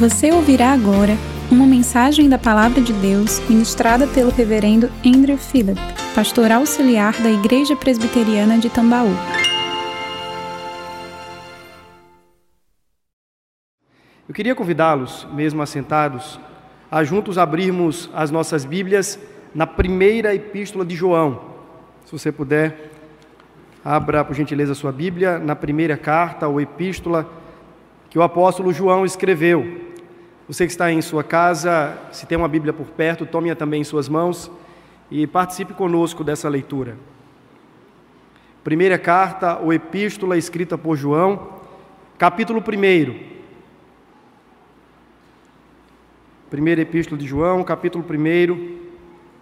Você ouvirá agora uma mensagem da Palavra de Deus ministrada pelo Reverendo Andrew Phillip, pastor auxiliar da Igreja Presbiteriana de Tambaú. Eu queria convidá-los, mesmo assentados, a juntos abrirmos as nossas Bíblias na primeira epístola de João. Se você puder, abra por gentileza sua Bíblia na primeira carta ou epístola que o apóstolo João escreveu. Você que está em sua casa, se tem uma Bíblia por perto, tome-a também em suas mãos e participe conosco dessa leitura. Primeira carta ou epístola escrita por João, capítulo 1. Primeira epístola de João, capítulo 1.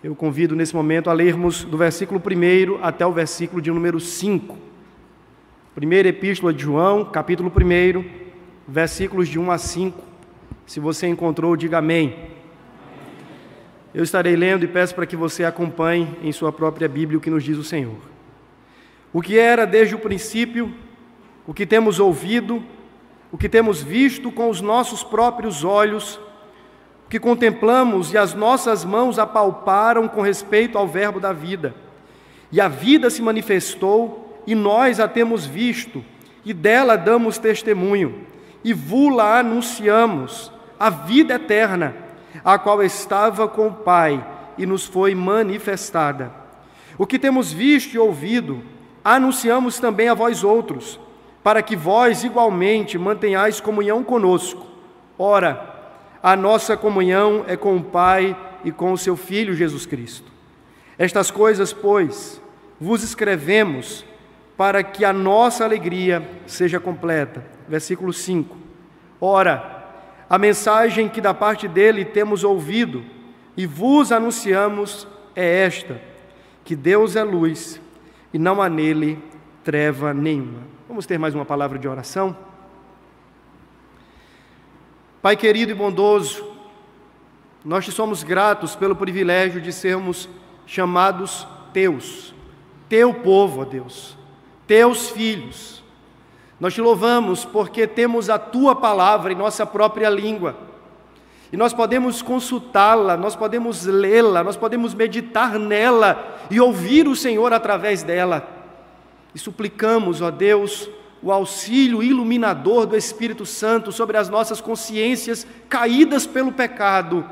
Eu convido nesse momento a lermos do versículo 1 até o versículo de número 5. Primeira epístola de João, capítulo 1, versículos de 1 a 5. Se você encontrou, diga amém. Eu estarei lendo e peço para que você acompanhe em sua própria Bíblia o que nos diz o Senhor. O que era desde o princípio, o que temos ouvido, o que temos visto com os nossos próprios olhos, o que contemplamos e as nossas mãos apalparam com respeito ao Verbo da vida. E a vida se manifestou, e nós a temos visto, e dela damos testemunho, e vula anunciamos a vida eterna, a qual estava com o Pai e nos foi manifestada. O que temos visto e ouvido, anunciamos também a vós outros, para que vós igualmente mantenhais comunhão conosco. Ora, a nossa comunhão é com o Pai e com o seu Filho Jesus Cristo. Estas coisas, pois, vos escrevemos para que a nossa alegria seja completa. Versículo 5. Ora, a mensagem que da parte dele temos ouvido e vos anunciamos é esta: que Deus é luz e não há nele treva nenhuma. Vamos ter mais uma palavra de oração? Pai querido e bondoso, nós te somos gratos pelo privilégio de sermos chamados teus, teu povo, ó Deus, teus filhos nós te louvamos porque temos a tua palavra em nossa própria língua. E nós podemos consultá-la, nós podemos lê-la, nós podemos meditar nela e ouvir o Senhor através dela. E suplicamos, ó Deus, o auxílio iluminador do Espírito Santo sobre as nossas consciências caídas pelo pecado,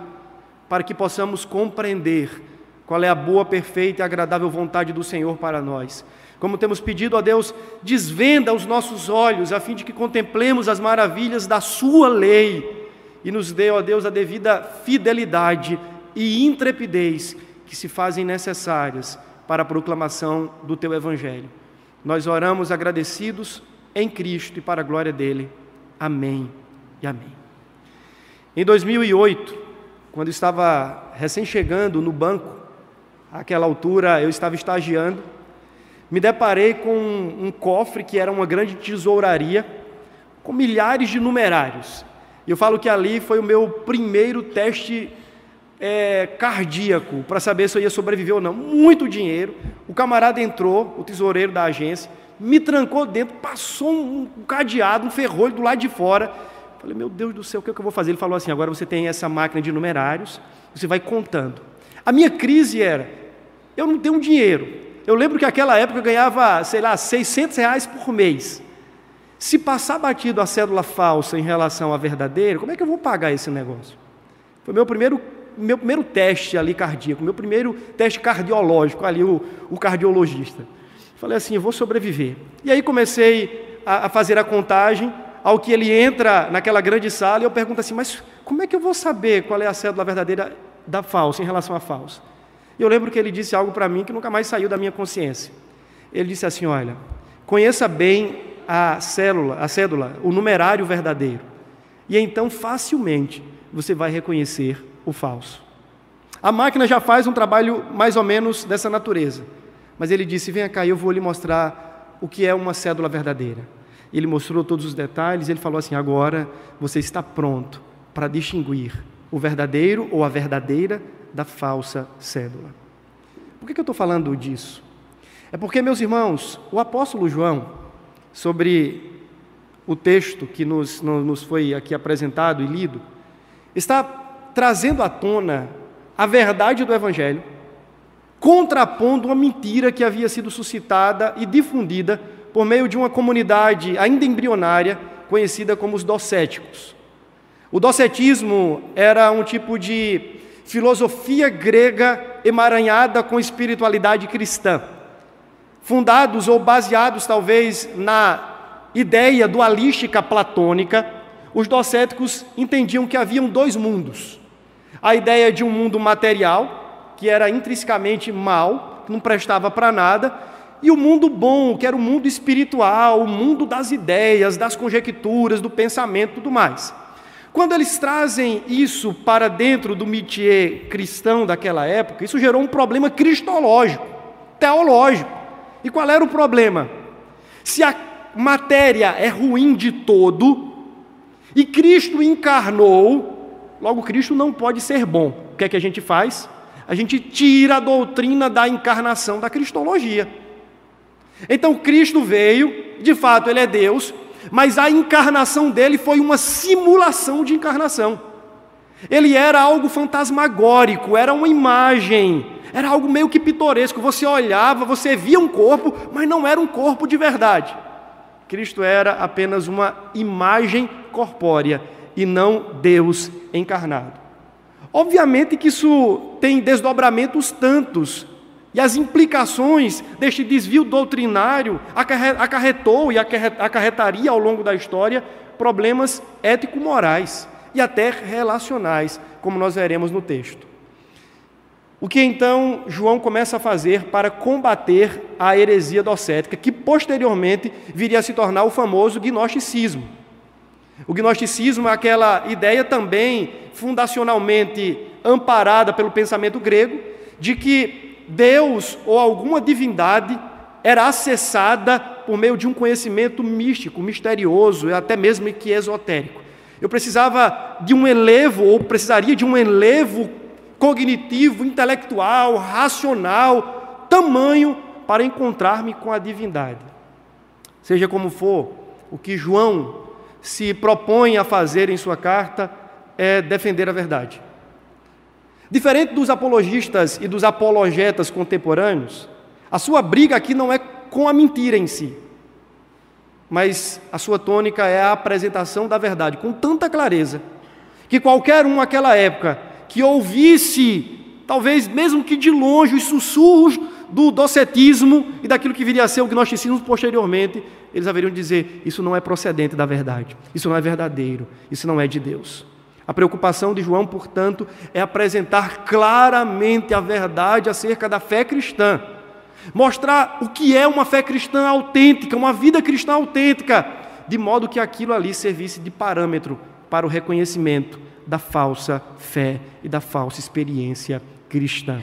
para que possamos compreender qual é a boa, perfeita e agradável vontade do Senhor para nós. Como temos pedido a Deus, desvenda os nossos olhos, a fim de que contemplemos as maravilhas da Sua lei e nos dê, ó Deus, a devida fidelidade e intrepidez que se fazem necessárias para a proclamação do Teu Evangelho. Nós oramos agradecidos em Cristo e para a glória dele. Amém e amém. Em 2008, quando estava recém-chegando no banco, àquela altura eu estava estagiando, me deparei com um, cofre que era uma grande tesouraria, com milhares de numerários. Eu falo que ali foi o meu primeiro teste é, cardíaco para saber se eu ia sobreviver ou não. Muito dinheiro. O camarada entrou, o tesoureiro da agência, me trancou dentro, passou um, um cadeado, um ferrolho do lado de fora. Falei, meu Deus do céu, o que, é que eu vou fazer? Ele falou assim: agora você tem essa máquina de numerários, você vai contando. A minha crise era: eu não tenho dinheiro, eu lembro que naquela época eu ganhava, sei lá, 600 reais por mês. Se passar batido a cédula falsa em relação à verdadeira, como é que eu vou pagar esse negócio? Foi meu primeiro, meu primeiro teste ali cardíaco, meu primeiro teste cardiológico ali, o, o cardiologista. Falei assim, eu vou sobreviver. E aí comecei a, a fazer a contagem, ao que ele entra naquela grande sala e eu pergunto assim, mas como é que eu vou saber qual é a cédula verdadeira da falsa em relação à falsa? E eu lembro que ele disse algo para mim que nunca mais saiu da minha consciência. Ele disse assim: Olha, conheça bem a célula, a cédula, o numerário verdadeiro, e então facilmente você vai reconhecer o falso. A máquina já faz um trabalho mais ou menos dessa natureza, mas ele disse: Venha cá, eu vou lhe mostrar o que é uma cédula verdadeira. Ele mostrou todos os detalhes, ele falou assim: Agora você está pronto para distinguir o verdadeiro ou a verdadeira da falsa cédula. Por que eu estou falando disso? É porque, meus irmãos, o apóstolo João, sobre o texto que nos, nos foi aqui apresentado e lido, está trazendo à tona a verdade do Evangelho, contrapondo uma mentira que havia sido suscitada e difundida por meio de uma comunidade ainda embrionária conhecida como os docéticos. O docetismo era um tipo de filosofia grega emaranhada com espiritualidade cristã, fundados ou baseados talvez na ideia dualística platônica, os docéticos entendiam que haviam dois mundos. A ideia de um mundo material, que era intrinsecamente mal, que não prestava para nada, e o mundo bom, que era o mundo espiritual, o mundo das ideias, das conjecturas, do pensamento, tudo mais. Quando eles trazem isso para dentro do métier cristão daquela época, isso gerou um problema cristológico, teológico. E qual era o problema? Se a matéria é ruim de todo e Cristo encarnou, logo Cristo não pode ser bom. O que é que a gente faz? A gente tira a doutrina da encarnação da cristologia. Então Cristo veio, de fato ele é Deus, mas a encarnação dele foi uma simulação de encarnação. Ele era algo fantasmagórico, era uma imagem, era algo meio que pitoresco. Você olhava, você via um corpo, mas não era um corpo de verdade. Cristo era apenas uma imagem corpórea e não Deus encarnado. Obviamente que isso tem desdobramentos tantos e as implicações deste desvio doutrinário acarretou e acarretaria ao longo da história problemas ético-morais e até relacionais, como nós veremos no texto. O que então João começa a fazer para combater a heresia docética, que posteriormente viria a se tornar o famoso gnosticismo. O gnosticismo é aquela ideia também fundacionalmente amparada pelo pensamento grego de que Deus ou alguma divindade era acessada por meio de um conhecimento místico, misterioso, até mesmo que esotérico. Eu precisava de um elevo, ou precisaria de um elevo cognitivo, intelectual, racional, tamanho para encontrar-me com a divindade. Seja como for, o que João se propõe a fazer em sua carta é defender a verdade. Diferente dos apologistas e dos apologetas contemporâneos, a sua briga aqui não é com a mentira em si, mas a sua tônica é a apresentação da verdade com tanta clareza que qualquer um naquela época que ouvisse, talvez mesmo que de longe, os sussurros do docetismo e daquilo que viria a ser o gnosticismo posteriormente, eles haveriam de dizer: isso não é procedente da verdade, isso não é verdadeiro, isso não é de Deus. A preocupação de João, portanto, é apresentar claramente a verdade acerca da fé cristã, mostrar o que é uma fé cristã autêntica, uma vida cristã autêntica, de modo que aquilo ali servisse de parâmetro para o reconhecimento da falsa fé e da falsa experiência cristã.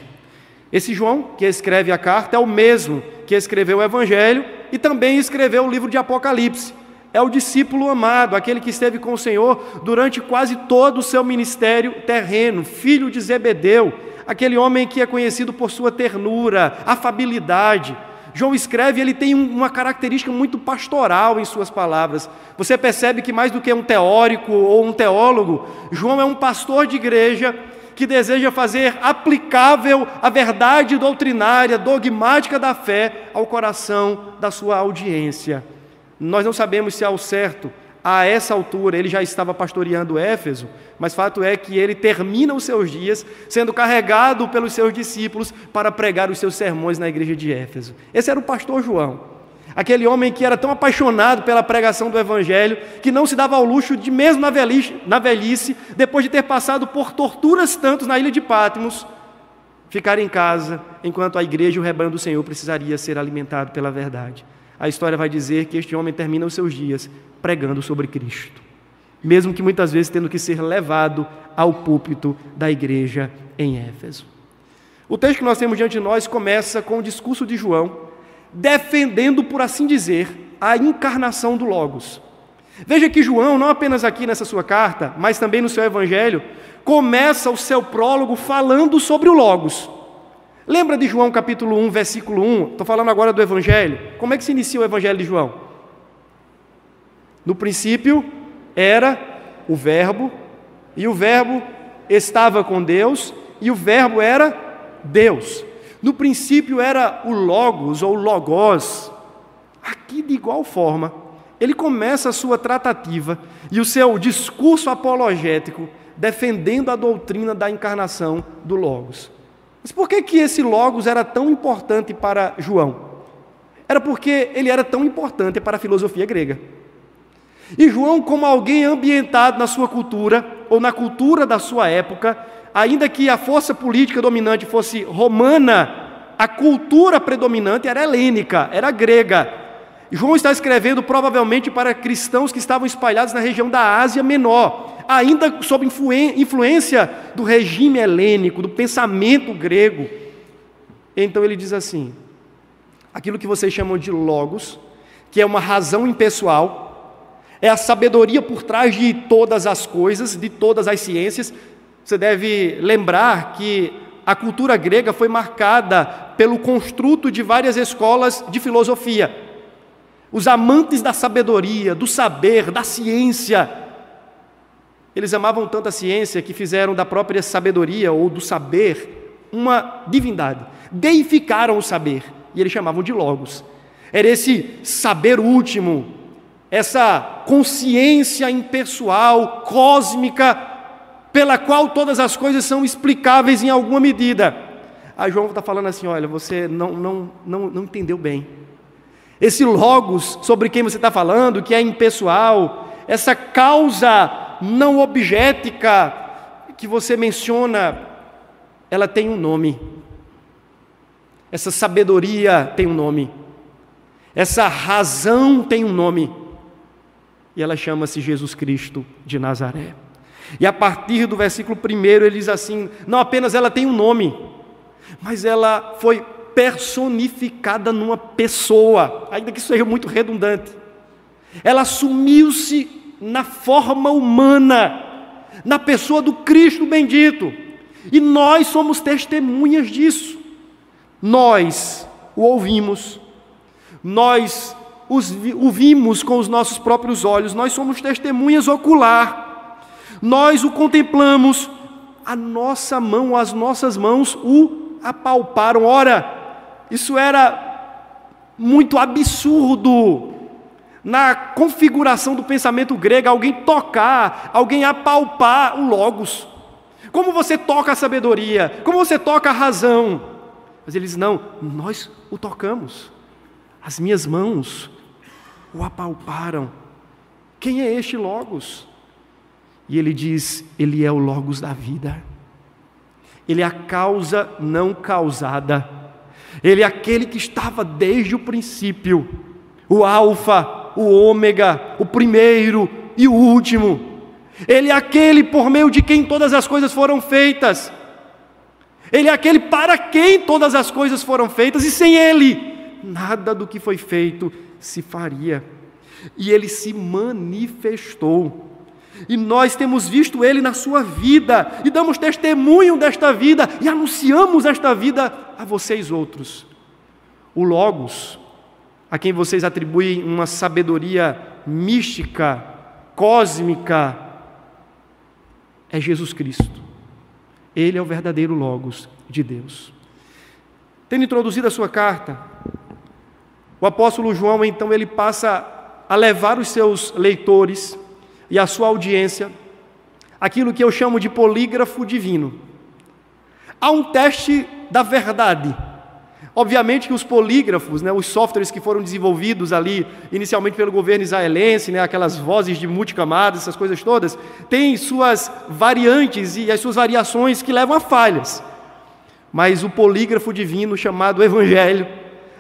Esse João, que escreve a carta, é o mesmo que escreveu o Evangelho e também escreveu o livro de Apocalipse é o discípulo amado, aquele que esteve com o Senhor durante quase todo o seu ministério terreno, filho de Zebedeu, aquele homem que é conhecido por sua ternura, afabilidade. João escreve, ele tem uma característica muito pastoral em suas palavras. Você percebe que mais do que um teórico ou um teólogo, João é um pastor de igreja que deseja fazer aplicável a verdade doutrinária, dogmática da fé ao coração da sua audiência. Nós não sabemos se ao certo, a essa altura, ele já estava pastoreando Éfeso, mas fato é que ele termina os seus dias sendo carregado pelos seus discípulos para pregar os seus sermões na igreja de Éfeso. Esse era o pastor João. Aquele homem que era tão apaixonado pela pregação do Evangelho, que não se dava ao luxo de, mesmo na velhice, na velhice depois de ter passado por torturas tantos na ilha de Patmos, ficar em casa, enquanto a igreja e o rebanho do Senhor precisaria ser alimentado pela verdade a história vai dizer que este homem termina os seus dias pregando sobre Cristo, mesmo que muitas vezes tendo que ser levado ao púlpito da igreja em Éfeso. O texto que nós temos diante de nós começa com o discurso de João, defendendo, por assim dizer, a encarnação do Logos. Veja que João, não apenas aqui nessa sua carta, mas também no seu evangelho, começa o seu prólogo falando sobre o Logos. Lembra de João capítulo 1, versículo 1? Estou falando agora do Evangelho. Como é que se inicia o Evangelho de João? No princípio era o Verbo, E o Verbo estava com Deus, e o Verbo era Deus. No princípio era o Logos ou Logos. Aqui, de igual forma, ele começa a sua tratativa e o seu discurso apologético defendendo a doutrina da encarnação do Logos. Mas por que, que esse Logos era tão importante para João? Era porque ele era tão importante para a filosofia grega. E João, como alguém ambientado na sua cultura, ou na cultura da sua época, ainda que a força política dominante fosse romana, a cultura predominante era helênica, era grega. João está escrevendo provavelmente para cristãos que estavam espalhados na região da Ásia Menor, ainda sob influência do regime helênico, do pensamento grego. Então ele diz assim: aquilo que vocês chamam de logos, que é uma razão impessoal, é a sabedoria por trás de todas as coisas, de todas as ciências. Você deve lembrar que a cultura grega foi marcada pelo construto de várias escolas de filosofia. Os amantes da sabedoria, do saber, da ciência, eles amavam tanto a ciência que fizeram da própria sabedoria ou do saber uma divindade. Deificaram o saber e eles chamavam de logos. Era esse saber último, essa consciência impessoal, cósmica, pela qual todas as coisas são explicáveis em alguma medida. Aí João está falando assim: olha, você não, não, não, não entendeu bem. Esse logos sobre quem você está falando, que é impessoal, essa causa não objetica que você menciona, ela tem um nome. Essa sabedoria tem um nome. Essa razão tem um nome e ela chama-se Jesus Cristo de Nazaré. E a partir do versículo 1 ele diz assim: não apenas ela tem um nome, mas ela foi personificada numa pessoa, ainda que isso seja muito redundante. Ela assumiu-se na forma humana, na pessoa do Cristo bendito, e nós somos testemunhas disso. Nós o ouvimos, nós o vimos com os nossos próprios olhos, nós somos testemunhas ocular, nós o contemplamos, a nossa mão, as nossas mãos o apalparam. Ora, isso era muito absurdo na configuração do pensamento grego, alguém tocar, alguém apalpar o Logos. Como você toca a sabedoria? Como você toca a razão? Mas eles não, nós o tocamos. As minhas mãos o apalparam. Quem é este Logos? E ele diz: Ele é o Logos da vida. Ele é a causa não causada. Ele é aquele que estava desde o princípio, o Alfa, o Ômega, o primeiro e o último. Ele é aquele por meio de quem todas as coisas foram feitas. Ele é aquele para quem todas as coisas foram feitas, e sem Ele, nada do que foi feito se faria. E ele se manifestou. E nós temos visto ele na sua vida, e damos testemunho desta vida, e anunciamos esta vida a vocês outros. O Logos, a quem vocês atribuem uma sabedoria mística, cósmica, é Jesus Cristo. Ele é o verdadeiro Logos de Deus. Tendo introduzido a sua carta, o apóstolo João, então, ele passa a levar os seus leitores e a sua audiência aquilo que eu chamo de polígrafo divino. Há um teste da verdade. Obviamente que os polígrafos, né, os softwares que foram desenvolvidos ali inicialmente pelo governo israelense, né, aquelas vozes de multicamadas, essas coisas todas, têm suas variantes e as suas variações que levam a falhas. Mas o polígrafo divino chamado Evangelho,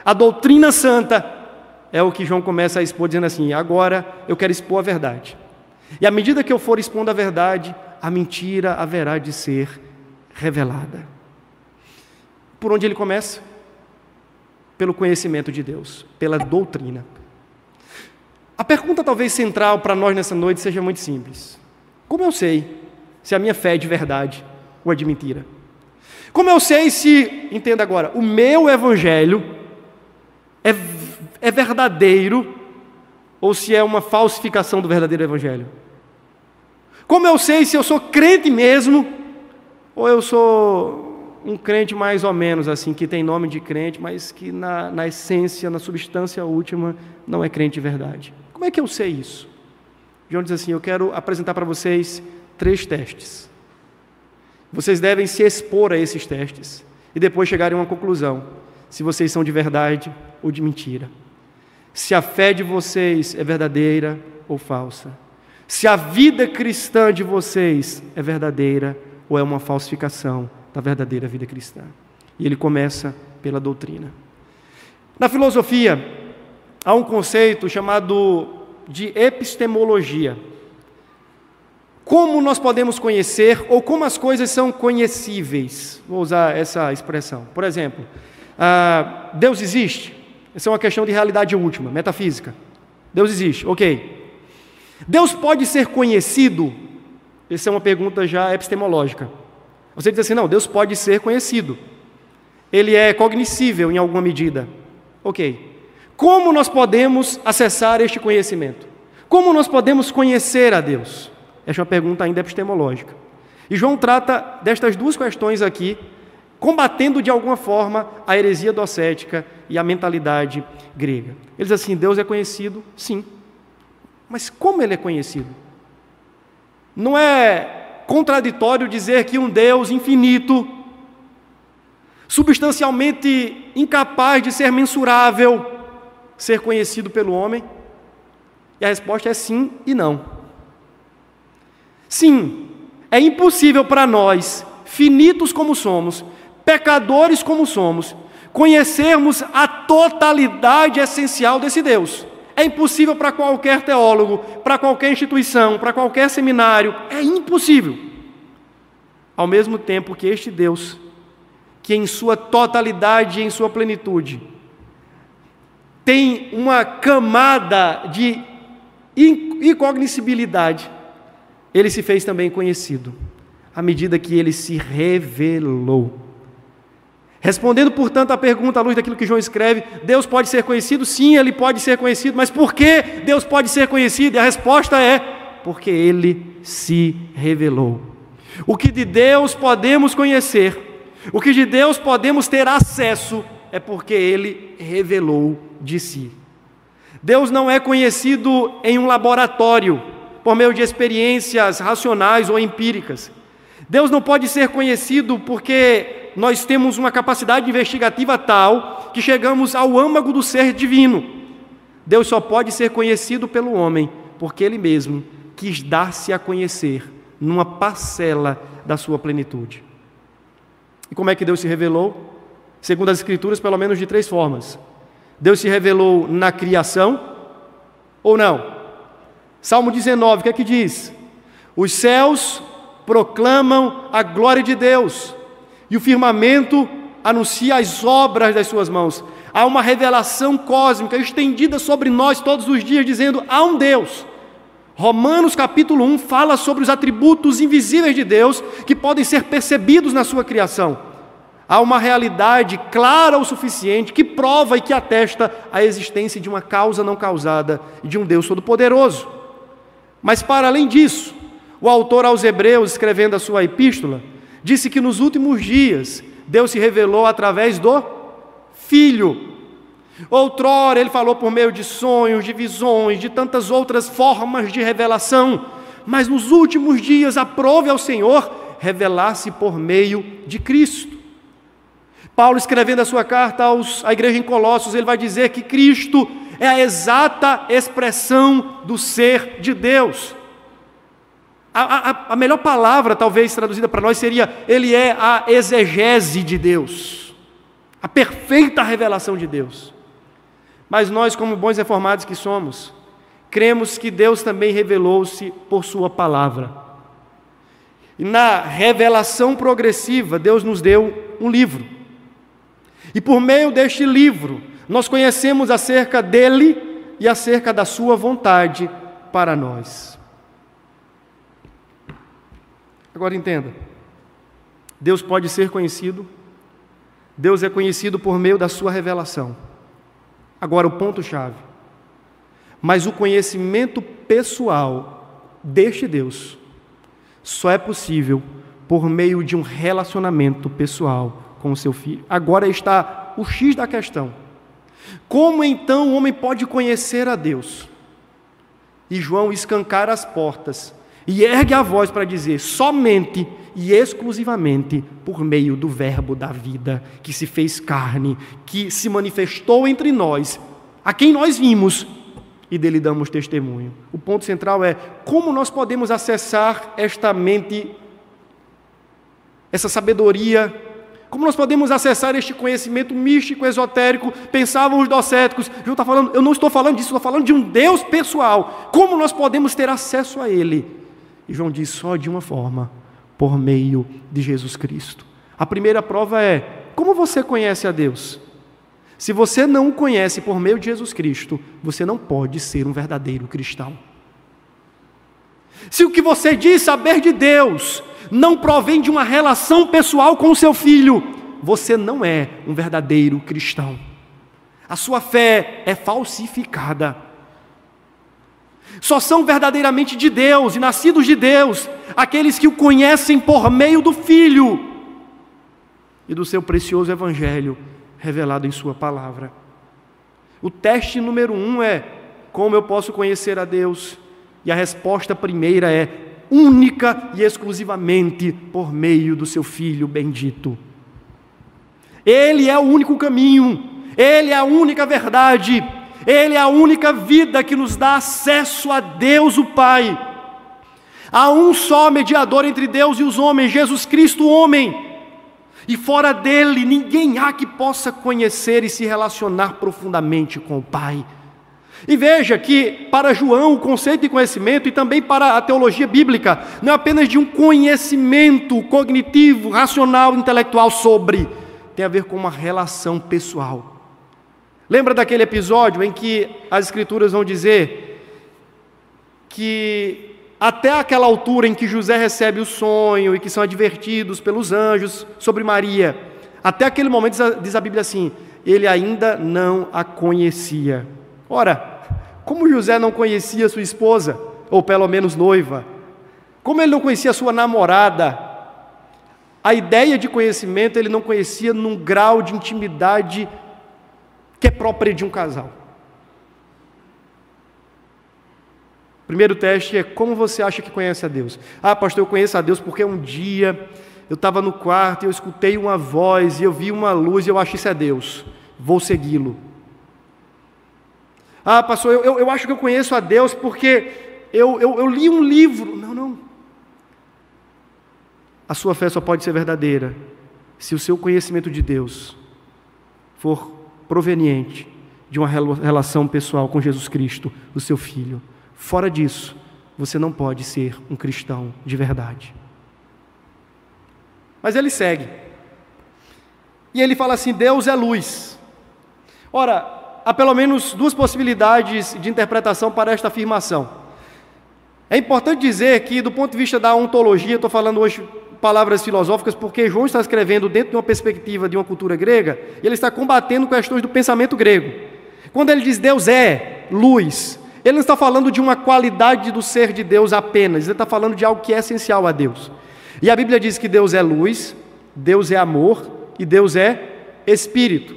a doutrina santa é o que João começa a expor, dizendo assim: agora eu quero expor a verdade. E à medida que eu for expondo a verdade, a mentira haverá de ser revelada. Por onde ele começa? Pelo conhecimento de Deus, pela doutrina. A pergunta talvez central para nós nessa noite seja muito simples: Como eu sei se a minha fé é de verdade ou é de mentira? Como eu sei se, entenda agora, o meu evangelho é, é verdadeiro ou se é uma falsificação do verdadeiro Evangelho. Como eu sei se eu sou crente mesmo ou eu sou um crente mais ou menos assim, que tem nome de crente, mas que na, na essência, na substância última, não é crente de verdade? Como é que eu sei isso? João diz assim: Eu quero apresentar para vocês três testes. Vocês devem se expor a esses testes e depois chegarem a uma conclusão: se vocês são de verdade ou de mentira. Se a fé de vocês é verdadeira ou falsa. Se a vida cristã de vocês é verdadeira ou é uma falsificação da verdadeira vida cristã. E ele começa pela doutrina. Na filosofia, há um conceito chamado de epistemologia. Como nós podemos conhecer ou como as coisas são conhecíveis? Vou usar essa expressão. Por exemplo, ah, Deus existe? Essa é uma questão de realidade última, metafísica. Deus existe, ok. Deus pode ser conhecido? Essa é uma pergunta já epistemológica. Você diz assim: não, Deus pode ser conhecido. Ele é cognoscível em alguma medida. Ok. Como nós podemos acessar este conhecimento? Como nós podemos conhecer a Deus? Esta é uma pergunta ainda epistemológica. E João trata destas duas questões aqui, combatendo de alguma forma a heresia docética e a mentalidade grega. Ele diz assim: Deus é conhecido, sim. Mas como ele é conhecido? Não é contraditório dizer que um Deus infinito, substancialmente incapaz de ser mensurável, ser conhecido pelo homem? E a resposta é sim e não. Sim, é impossível para nós, finitos como somos, pecadores como somos, conhecermos a totalidade essencial desse Deus. É impossível para qualquer teólogo, para qualquer instituição, para qualquer seminário, é impossível. Ao mesmo tempo que este Deus, que em sua totalidade e em sua plenitude, tem uma camada de incognoscibilidade, ele se fez também conhecido, à medida que ele se revelou. Respondendo, portanto, à pergunta à luz daquilo que João escreve, Deus pode ser conhecido? Sim, ele pode ser conhecido, mas por que Deus pode ser conhecido? E a resposta é: porque ele se revelou. O que de Deus podemos conhecer, o que de Deus podemos ter acesso, é porque ele revelou de si. Deus não é conhecido em um laboratório, por meio de experiências racionais ou empíricas. Deus não pode ser conhecido porque nós temos uma capacidade investigativa tal que chegamos ao âmago do ser divino. Deus só pode ser conhecido pelo homem porque ele mesmo quis dar-se a conhecer numa parcela da sua plenitude. E como é que Deus se revelou? segundo as Escrituras, pelo menos de três formas. Deus se revelou na criação ou não? Salmo 19, o que é que diz? Os céus proclamam a glória de Deus e o firmamento anuncia as obras das suas mãos. Há uma revelação cósmica estendida sobre nós todos os dias, dizendo: há um Deus. Romanos capítulo 1 fala sobre os atributos invisíveis de Deus que podem ser percebidos na sua criação. Há uma realidade clara o suficiente que prova e que atesta a existência de uma causa não causada e de um Deus Todo-Poderoso. Mas, para além disso, o autor aos Hebreus, escrevendo a sua epístola, disse que nos últimos dias Deus se revelou através do Filho. Outrora ele falou por meio de sonhos, de visões, de tantas outras formas de revelação, mas nos últimos dias aprove ao Senhor revelar-se por meio de Cristo. Paulo, escrevendo a sua carta aos, à igreja em Colossos, ele vai dizer que Cristo é a exata expressão do ser de Deus. A, a, a melhor palavra, talvez traduzida para nós, seria: Ele é a exegese de Deus, a perfeita revelação de Deus. Mas nós, como bons reformados que somos, cremos que Deus também revelou-se por Sua palavra. E na revelação progressiva, Deus nos deu um livro. E por meio deste livro, nós conhecemos acerca dele e acerca da sua vontade para nós. Agora entenda: Deus pode ser conhecido, Deus é conhecido por meio da sua revelação. Agora, o ponto-chave. Mas o conhecimento pessoal deste Deus só é possível por meio de um relacionamento pessoal com o seu filho. Agora está o X da questão. Como então o homem pode conhecer a Deus? E João escancara as portas e ergue a voz para dizer: somente e exclusivamente por meio do Verbo da vida, que se fez carne, que se manifestou entre nós, a quem nós vimos e dele damos testemunho. O ponto central é como nós podemos acessar esta mente, essa sabedoria, como nós podemos acessar este conhecimento místico, esotérico, pensavam os docéticos. Está falando, eu não estou falando disso, estou falando de um Deus pessoal. Como nós podemos ter acesso a Ele? E João diz só de uma forma, por meio de Jesus Cristo. A primeira prova é: como você conhece a Deus? Se você não o conhece por meio de Jesus Cristo, você não pode ser um verdadeiro cristão. Se o que você diz saber de Deus não provém de uma relação pessoal com o seu filho, você não é um verdadeiro cristão. A sua fé é falsificada. Só são verdadeiramente de Deus e nascidos de Deus aqueles que o conhecem por meio do Filho e do seu precioso Evangelho revelado em Sua palavra. O teste número um é: como eu posso conhecer a Deus? E a resposta primeira é: única e exclusivamente por meio do seu Filho bendito. Ele é o único caminho, Ele é a única verdade, ele é a única vida que nos dá acesso a Deus o Pai. Há um só mediador entre Deus e os homens, Jesus Cristo, homem. E fora dele, ninguém há que possa conhecer e se relacionar profundamente com o Pai. E veja que, para João, o conceito de conhecimento e também para a teologia bíblica, não é apenas de um conhecimento cognitivo, racional, intelectual sobre, tem a ver com uma relação pessoal. Lembra daquele episódio em que as Escrituras vão dizer que até aquela altura em que José recebe o sonho e que são advertidos pelos anjos sobre Maria, até aquele momento diz a Bíblia assim: ele ainda não a conhecia. Ora, como José não conhecia sua esposa, ou pelo menos noiva, como ele não conhecia sua namorada, a ideia de conhecimento ele não conhecia num grau de intimidade que é própria de um casal. O primeiro teste é como você acha que conhece a Deus. Ah, pastor, eu conheço a Deus porque um dia eu estava no quarto e eu escutei uma voz e eu vi uma luz e eu acho que isso é Deus. Vou segui-lo. Ah, pastor, eu, eu, eu, acho que eu conheço a Deus porque eu, eu, eu li um livro. Não, não. A sua fé só pode ser verdadeira se o seu conhecimento de Deus for proveniente de uma relação pessoal com Jesus Cristo, o seu Filho. Fora disso, você não pode ser um cristão de verdade. Mas ele segue. E ele fala assim: Deus é luz. Ora, há pelo menos duas possibilidades de interpretação para esta afirmação. É importante dizer que, do ponto de vista da ontologia, estou falando hoje palavras filosóficas, porque João está escrevendo dentro de uma perspectiva de uma cultura grega, e ele está combatendo questões do pensamento grego. Quando ele diz Deus é luz, ele não está falando de uma qualidade do ser de Deus apenas, ele está falando de algo que é essencial a Deus. E a Bíblia diz que Deus é luz, Deus é amor e Deus é espírito.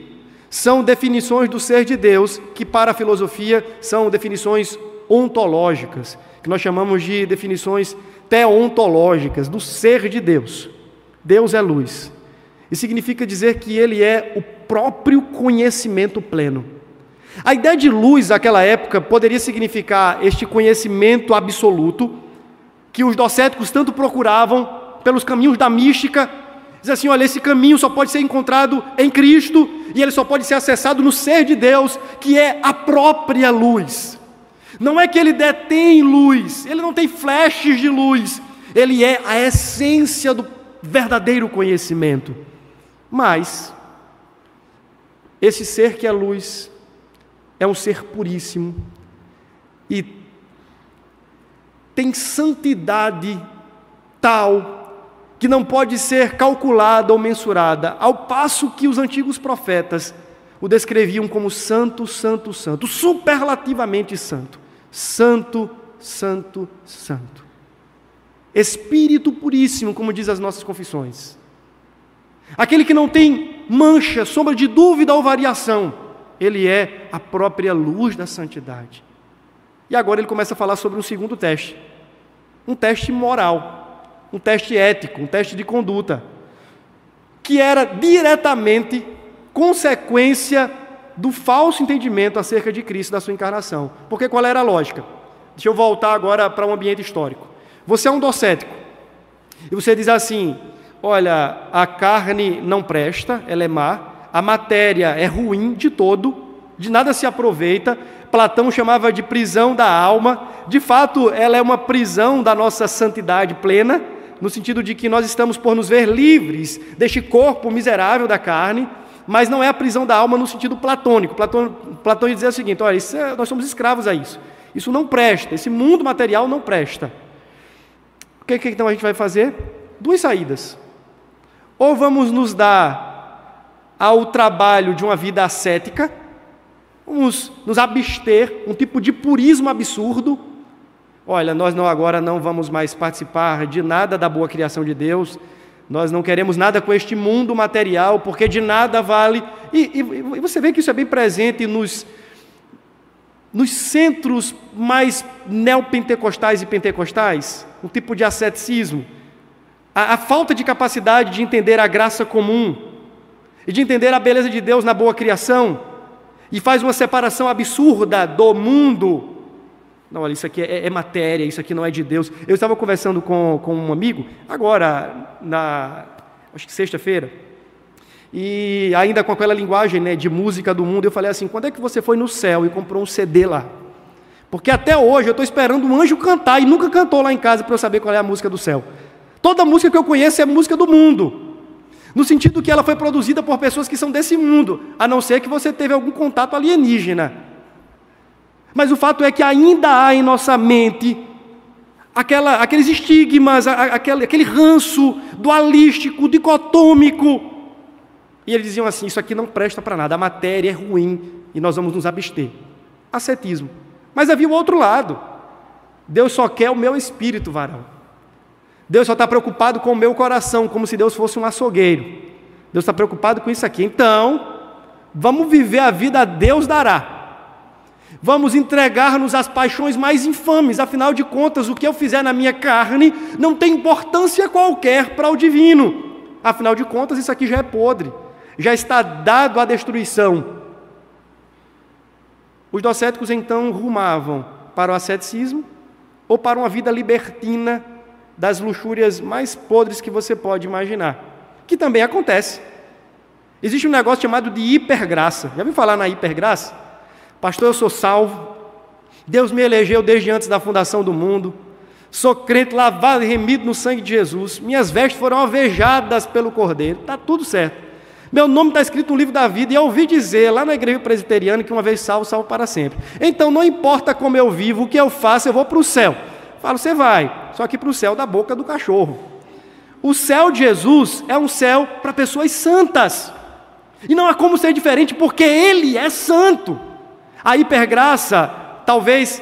São definições do ser de Deus que, para a filosofia, são definições ontológicas, que nós chamamos de definições teontológicas do ser de Deus. Deus é luz. E significa dizer que ele é o próprio conhecimento pleno. A ideia de luz naquela época poderia significar este conhecimento absoluto que os docéticos tanto procuravam pelos caminhos da mística. Diz assim: olha, esse caminho só pode ser encontrado em Cristo e ele só pode ser acessado no ser de Deus, que é a própria luz. Não é que ele detém luz, ele não tem flashes de luz, ele é a essência do verdadeiro conhecimento. Mas, esse ser que é luz, é um ser puríssimo e tem santidade tal que não pode ser calculada ou mensurada, ao passo que os antigos profetas o descreviam como santo, santo, santo, superlativamente santo. Santo, Santo, Santo. espírito puríssimo, como diz as nossas confissões. Aquele que não tem mancha, sombra de dúvida ou variação, ele é a própria luz da santidade. E agora ele começa a falar sobre um segundo teste, um teste moral, um teste ético, um teste de conduta, que era diretamente consequência do falso entendimento acerca de Cristo, da sua encarnação. Porque qual era a lógica? Deixa eu voltar agora para um ambiente histórico. Você é um docético. E você diz assim: olha, a carne não presta, ela é má, a matéria é ruim de todo, de nada se aproveita. Platão chamava de prisão da alma. De fato, ela é uma prisão da nossa santidade plena, no sentido de que nós estamos por nos ver livres deste corpo miserável da carne mas não é a prisão da alma no sentido platônico. Platão, Platão ia dizer o seguinte: olha, é, nós somos escravos a isso. Isso não presta, esse mundo material não presta. O que, que então a gente vai fazer? Duas saídas. Ou vamos nos dar ao trabalho de uma vida ascética, vamos nos abster, um tipo de purismo absurdo. Olha, nós não agora não vamos mais participar de nada da boa criação de Deus, nós não queremos nada com este mundo material, porque de nada vale. E, e, e você vê que isso é bem presente nos, nos centros mais neopentecostais e pentecostais um tipo de asceticismo. A, a falta de capacidade de entender a graça comum e de entender a beleza de Deus na boa criação, e faz uma separação absurda do mundo não, olha, isso aqui é, é, matéria, isso aqui não é de Deus. Eu estava conversando com, com um amigo, agora, na, acho que sexta-feira, e ainda com aquela linguagem né, de música do mundo, eu falei assim: quando é que você foi no céu e comprou um CD lá? Porque até hoje eu estou esperando um anjo cantar e nunca cantou lá em casa para eu saber qual é a música do céu. Toda música que eu conheço é música do mundo, no sentido que ela foi produzida por pessoas que são desse mundo, a não ser que você teve algum contato alienígena. Mas o fato é que ainda há em nossa mente aquela, aqueles estigmas, aquele, aquele ranço dualístico, dicotômico. E eles diziam assim: Isso aqui não presta para nada, a matéria é ruim e nós vamos nos abster. Ascetismo. Mas havia o outro lado. Deus só quer o meu espírito, varão. Deus só está preocupado com o meu coração, como se Deus fosse um açougueiro. Deus está preocupado com isso aqui. Então, vamos viver a vida a Deus dará. Vamos entregar-nos às paixões mais infames, afinal de contas, o que eu fizer na minha carne não tem importância qualquer para o divino. Afinal de contas, isso aqui já é podre, já está dado à destruição. Os docéticos então rumavam para o asceticismo ou para uma vida libertina das luxúrias mais podres que você pode imaginar, que também acontece. Existe um negócio chamado de hipergraça. Já ouviu falar na hipergraça? Pastor, eu sou salvo. Deus me elegeu desde antes da fundação do mundo. Sou crente, lavado e remido no sangue de Jesus. Minhas vestes foram alvejadas pelo Cordeiro. Está tudo certo. Meu nome está escrito no livro da vida. E eu ouvi dizer lá na igreja presbiteriana que uma vez salvo, salvo para sempre. Então não importa como eu vivo, o que eu faço, eu vou para o céu. Falo, você vai, só que para o céu da boca do cachorro. O céu de Jesus é um céu para pessoas santas. E não há como ser diferente, porque Ele é santo. A hipergraça, talvez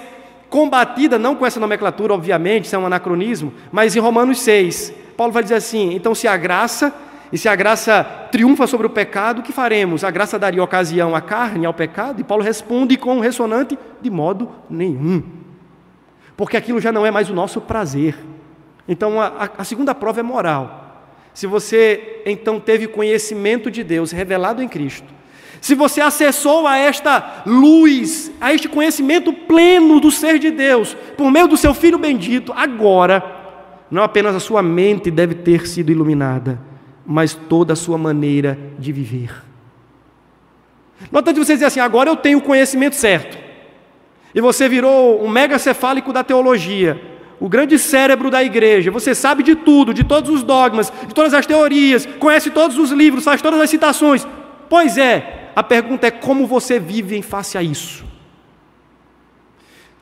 combatida, não com essa nomenclatura, obviamente, isso é um anacronismo, mas em Romanos 6, Paulo vai dizer assim: então, se a graça, e se a graça triunfa sobre o pecado, o que faremos? A graça daria ocasião à carne, ao pecado? E Paulo responde com um ressonante: de modo nenhum. Porque aquilo já não é mais o nosso prazer. Então, a, a segunda prova é moral. Se você então teve conhecimento de Deus revelado em Cristo, se você acessou a esta luz, a este conhecimento pleno do ser de Deus, por meio do seu Filho bendito, agora, não apenas a sua mente deve ter sido iluminada, mas toda a sua maneira de viver. Não de você dizer assim, agora eu tenho o conhecimento certo, e você virou um mega cefálico da teologia, o grande cérebro da igreja, você sabe de tudo, de todos os dogmas, de todas as teorias, conhece todos os livros, faz todas as citações. Pois é, a pergunta é como você vive em face a isso.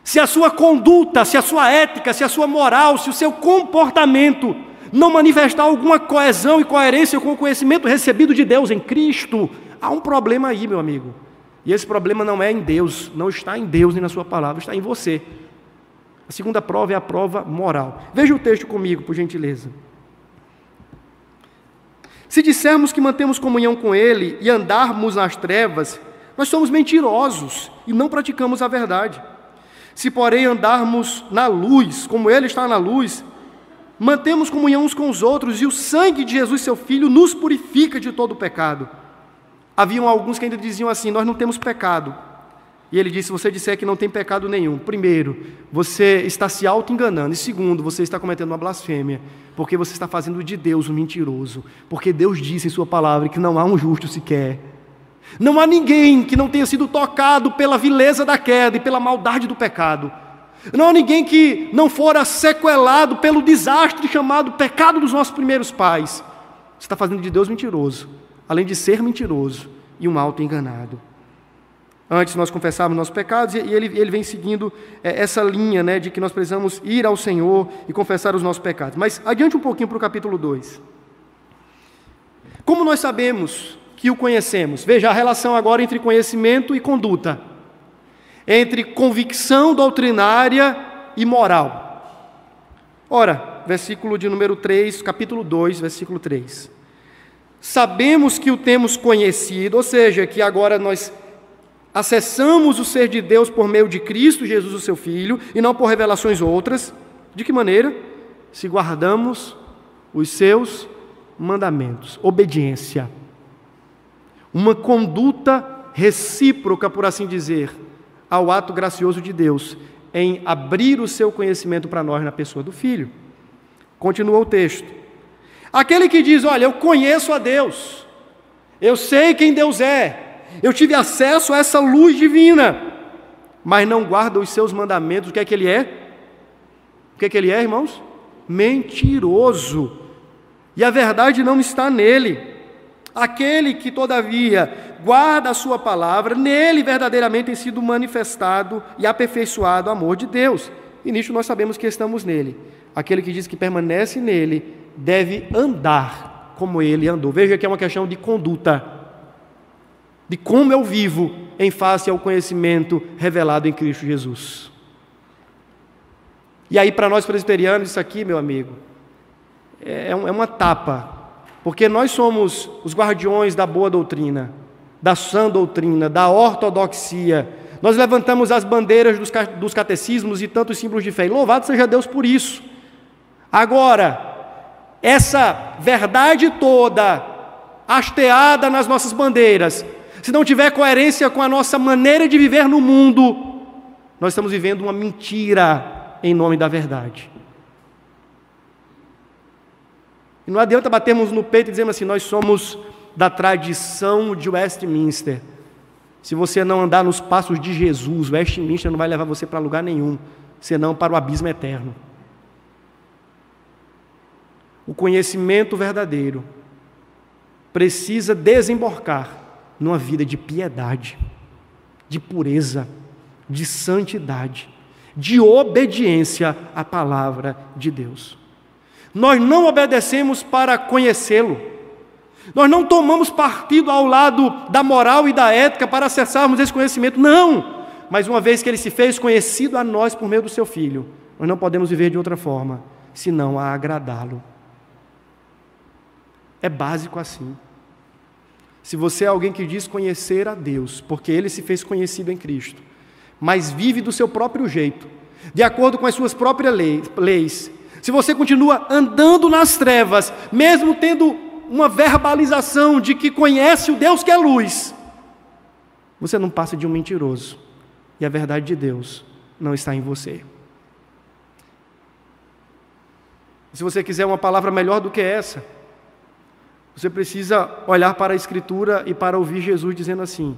Se a sua conduta, se a sua ética, se a sua moral, se o seu comportamento não manifestar alguma coesão e coerência com o conhecimento recebido de Deus em Cristo, há um problema aí, meu amigo. E esse problema não é em Deus, não está em Deus nem na Sua palavra, está em você. A segunda prova é a prova moral. Veja o texto comigo, por gentileza. Se dissermos que mantemos comunhão com Ele e andarmos nas trevas, nós somos mentirosos e não praticamos a verdade. Se, porém, andarmos na luz, como Ele está na luz, mantemos comunhão uns com os outros e o sangue de Jesus, seu Filho, nos purifica de todo o pecado. Haviam alguns que ainda diziam assim: Nós não temos pecado. E ele disse: Se você disser que não tem pecado nenhum, primeiro, você está se auto-enganando, e segundo, você está cometendo uma blasfêmia, porque você está fazendo de Deus um mentiroso, porque Deus disse em Sua palavra que não há um justo sequer. Não há ninguém que não tenha sido tocado pela vileza da queda e pela maldade do pecado. Não há ninguém que não fora sequelado pelo desastre chamado pecado dos nossos primeiros pais. Você está fazendo de Deus mentiroso, além de ser mentiroso e um auto-enganado antes nós confessarmos nossos pecados, e ele, ele vem seguindo é, essa linha né, de que nós precisamos ir ao Senhor e confessar os nossos pecados. Mas adiante um pouquinho para o capítulo 2. Como nós sabemos que o conhecemos? Veja a relação agora entre conhecimento e conduta, entre convicção doutrinária e moral. Ora, versículo de número 3, capítulo 2, versículo 3. Sabemos que o temos conhecido, ou seja, que agora nós acessamos o ser de Deus por meio de Cristo Jesus, o seu Filho, e não por revelações outras. De que maneira? Se guardamos os seus mandamentos. Obediência. Uma conduta recíproca, por assim dizer, ao ato gracioso de Deus em abrir o seu conhecimento para nós na pessoa do Filho. Continua o texto. Aquele que diz: Olha, eu conheço a Deus, eu sei quem Deus é, eu tive acesso a essa luz divina, mas não guarda os seus mandamentos. O que é que ele é? O que é que ele é, irmãos? Mentiroso. E a verdade não está nele. Aquele que, todavia, guarda a sua palavra, nele verdadeiramente tem sido manifestado e aperfeiçoado o amor de Deus. E nisso nós sabemos que estamos nele. Aquele que diz que permanece nele deve andar como ele andou. Veja que é uma questão de conduta de como eu vivo em face ao conhecimento revelado em Cristo Jesus. E aí, para nós presbiterianos, isso aqui, meu amigo, é, é, é uma tapa, porque nós somos os guardiões da boa doutrina, da sã doutrina, da ortodoxia. Nós levantamos as bandeiras dos, catecismos e tantos símbolos de fé. E louvado seja Deus por isso. Agora, essa verdade toda, hasteada nas nossas bandeiras, se não tiver coerência com a nossa maneira de viver no mundo, nós estamos vivendo uma mentira em nome da verdade. E não adianta batermos no peito e dizermos assim: nós somos da tradição de Westminster. Se você não andar nos passos de Jesus, Westminster não vai levar você para lugar nenhum, senão para o abismo eterno. O conhecimento verdadeiro precisa desembarcar numa vida de piedade, de pureza, de santidade, de obediência à palavra de Deus. Nós não obedecemos para conhecê-lo. Nós não tomamos partido ao lado da moral e da ética para acessarmos esse conhecimento. Não! Mas uma vez que ele se fez conhecido a nós por meio do seu filho, nós não podemos viver de outra forma, senão a agradá-lo. É básico assim. Se você é alguém que diz conhecer a Deus, porque ele se fez conhecido em Cristo, mas vive do seu próprio jeito, de acordo com as suas próprias leis, se você continua andando nas trevas, mesmo tendo uma verbalização de que conhece o Deus que é luz, você não passa de um mentiroso, e a verdade de Deus não está em você. Se você quiser uma palavra melhor do que essa, você precisa olhar para a Escritura e para ouvir Jesus dizendo assim: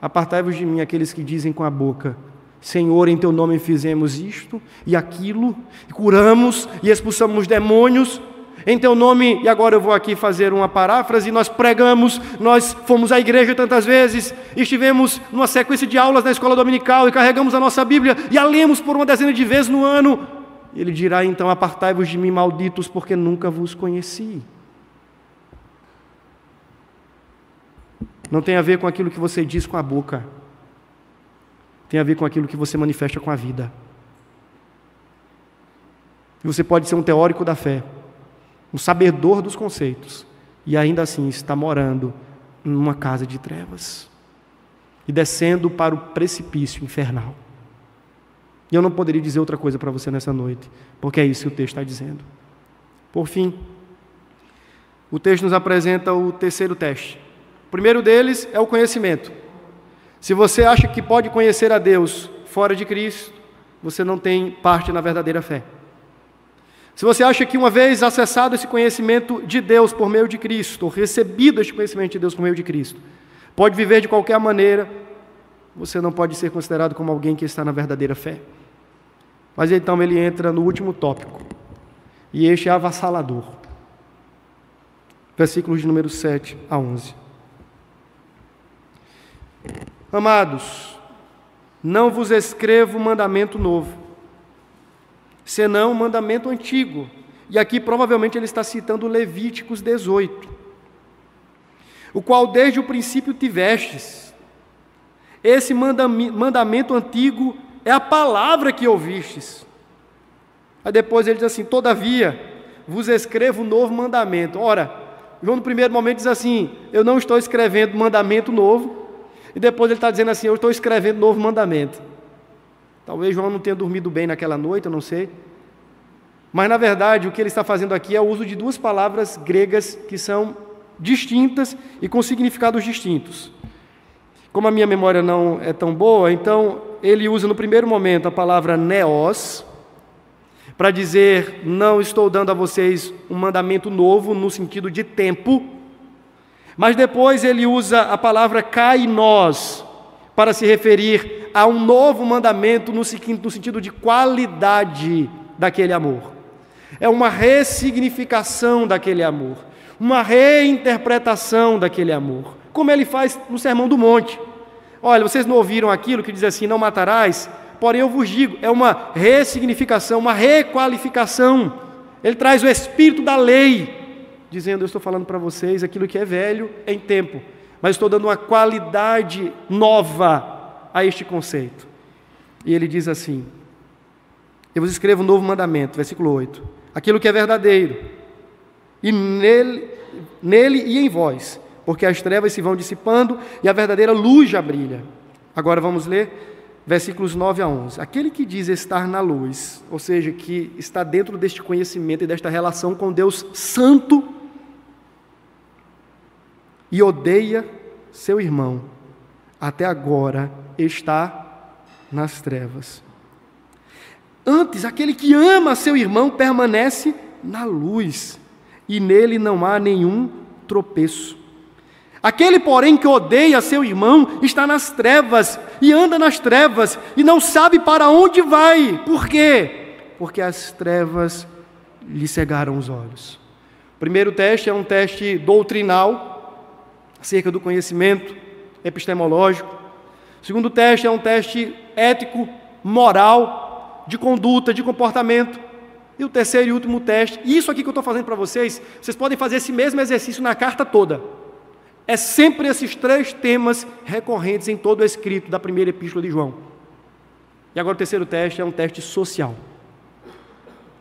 Apartai-vos de mim aqueles que dizem com a boca: Senhor, em teu nome fizemos isto e aquilo, e curamos e expulsamos demônios. Em teu nome, e agora eu vou aqui fazer uma paráfrase, nós pregamos, nós fomos à igreja tantas vezes, estivemos numa sequência de aulas na escola dominical e carregamos a nossa Bíblia e a lemos por uma dezena de vezes no ano. Ele dirá então: Apartai-vos de mim, malditos, porque nunca vos conheci. Não tem a ver com aquilo que você diz com a boca. Tem a ver com aquilo que você manifesta com a vida. E você pode ser um teórico da fé, um sabedor dos conceitos, e ainda assim está morando numa casa de trevas e descendo para o precipício infernal. E eu não poderia dizer outra coisa para você nessa noite, porque é isso que o texto está dizendo. Por fim, o texto nos apresenta o terceiro teste. Primeiro deles é o conhecimento. Se você acha que pode conhecer a Deus fora de Cristo, você não tem parte na verdadeira fé. Se você acha que uma vez acessado esse conhecimento de Deus por meio de Cristo, ou recebido este conhecimento de Deus por meio de Cristo, pode viver de qualquer maneira, você não pode ser considerado como alguém que está na verdadeira fé. Mas então ele entra no último tópico, e este é avassalador. Versículos de número 7 a 11. Amados, não vos escrevo mandamento novo, senão mandamento antigo. E aqui provavelmente ele está citando Levíticos 18, o qual desde o princípio tivestes. Esse mandamento antigo é a palavra que ouvistes. Aí depois ele diz assim: Todavia, vos escrevo um novo mandamento. Ora, João no primeiro momento diz assim: Eu não estou escrevendo mandamento novo. E depois ele está dizendo assim: Eu estou escrevendo novo mandamento. Talvez João não tenha dormido bem naquela noite, eu não sei. Mas na verdade, o que ele está fazendo aqui é o uso de duas palavras gregas que são distintas e com significados distintos. Como a minha memória não é tão boa, então ele usa no primeiro momento a palavra neos, para dizer: não estou dando a vocês um mandamento novo no sentido de tempo, mas depois ele usa a palavra kainos para se referir a um novo mandamento no sentido de qualidade daquele amor. É uma ressignificação daquele amor, uma reinterpretação daquele amor, como ele faz no Sermão do Monte. Olha, vocês não ouviram aquilo que diz assim: não matarás? Porém, eu vos digo, é uma ressignificação, uma requalificação. Ele traz o espírito da lei, dizendo: Eu estou falando para vocês aquilo que é velho em tempo, mas estou dando uma qualidade nova a este conceito. E ele diz assim: Eu vos escrevo um novo mandamento, versículo 8: aquilo que é verdadeiro, e nele, nele e em vós, porque as trevas se vão dissipando e a verdadeira luz já brilha. Agora vamos ler versículos 9 a 11. Aquele que diz estar na luz, ou seja, que está dentro deste conhecimento e desta relação com Deus Santo, e odeia seu irmão, até agora está nas trevas. Antes, aquele que ama seu irmão permanece na luz, e nele não há nenhum tropeço. Aquele, porém, que odeia seu irmão está nas trevas e anda nas trevas e não sabe para onde vai. Por quê? Porque as trevas lhe cegaram os olhos. O primeiro teste é um teste doutrinal, acerca do conhecimento epistemológico. O segundo teste é um teste ético, moral, de conduta, de comportamento. E o terceiro e último teste, isso aqui que eu estou fazendo para vocês, vocês podem fazer esse mesmo exercício na carta toda. É sempre esses três temas recorrentes em todo o escrito da primeira epístola de João. E agora o terceiro teste é um teste social.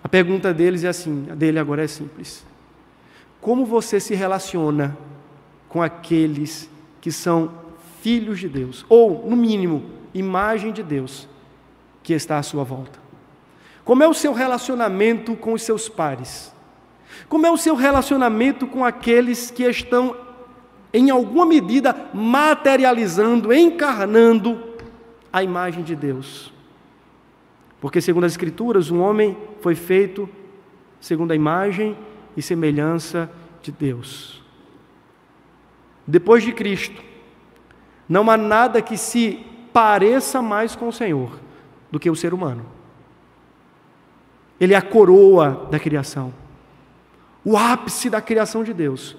A pergunta deles é assim, a dele agora é simples. Como você se relaciona com aqueles que são filhos de Deus, ou, no mínimo, imagem de Deus, que está à sua volta? Como é o seu relacionamento com os seus pares? Como é o seu relacionamento com aqueles que estão em alguma medida materializando, encarnando a imagem de Deus. Porque, segundo as Escrituras, um homem foi feito segundo a imagem e semelhança de Deus. Depois de Cristo, não há nada que se pareça mais com o Senhor do que o ser humano. Ele é a coroa da criação, o ápice da criação de Deus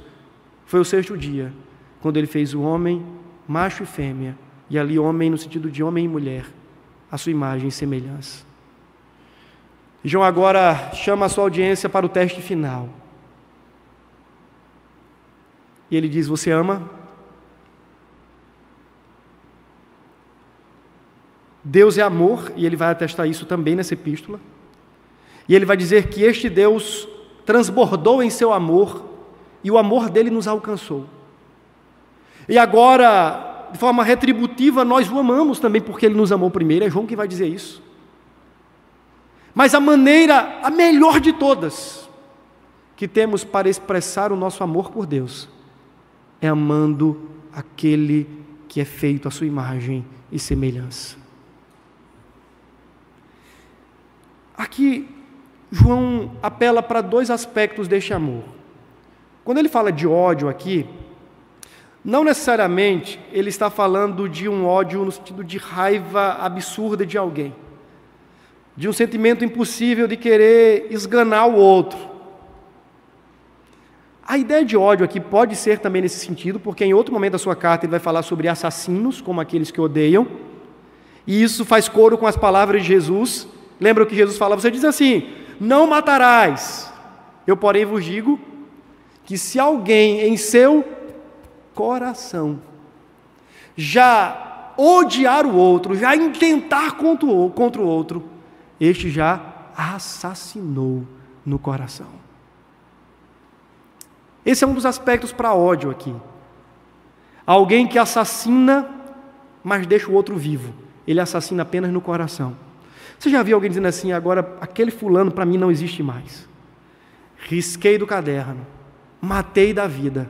foi o sexto dia, quando ele fez o homem, macho e fêmea, e ali homem no sentido de homem e mulher, a sua imagem e semelhança. João agora chama a sua audiência para o teste final. E ele diz: Você ama? Deus é amor, e ele vai atestar isso também nessa epístola. E ele vai dizer que este Deus transbordou em seu amor e o amor dele nos alcançou. E agora, de forma retributiva, nós o amamos também porque ele nos amou primeiro. É João que vai dizer isso. Mas a maneira, a melhor de todas, que temos para expressar o nosso amor por Deus, é amando aquele que é feito à sua imagem e semelhança. Aqui, João apela para dois aspectos deste amor. Quando ele fala de ódio aqui, não necessariamente ele está falando de um ódio no sentido de raiva absurda de alguém, de um sentimento impossível de querer esganar o outro. A ideia de ódio aqui pode ser também nesse sentido, porque em outro momento da sua carta ele vai falar sobre assassinos, como aqueles que odeiam, e isso faz coro com as palavras de Jesus. Lembra o que Jesus fala? Você diz assim: Não matarás. Eu, porém, vos digo que se alguém em seu coração. Já odiar o outro, já intentar contra o, outro, este já assassinou no coração. Esse é um dos aspectos para ódio aqui. Alguém que assassina, mas deixa o outro vivo. Ele assassina apenas no coração. Você já viu alguém dizendo assim, agora aquele fulano para mim não existe mais. Risquei do caderno, matei da vida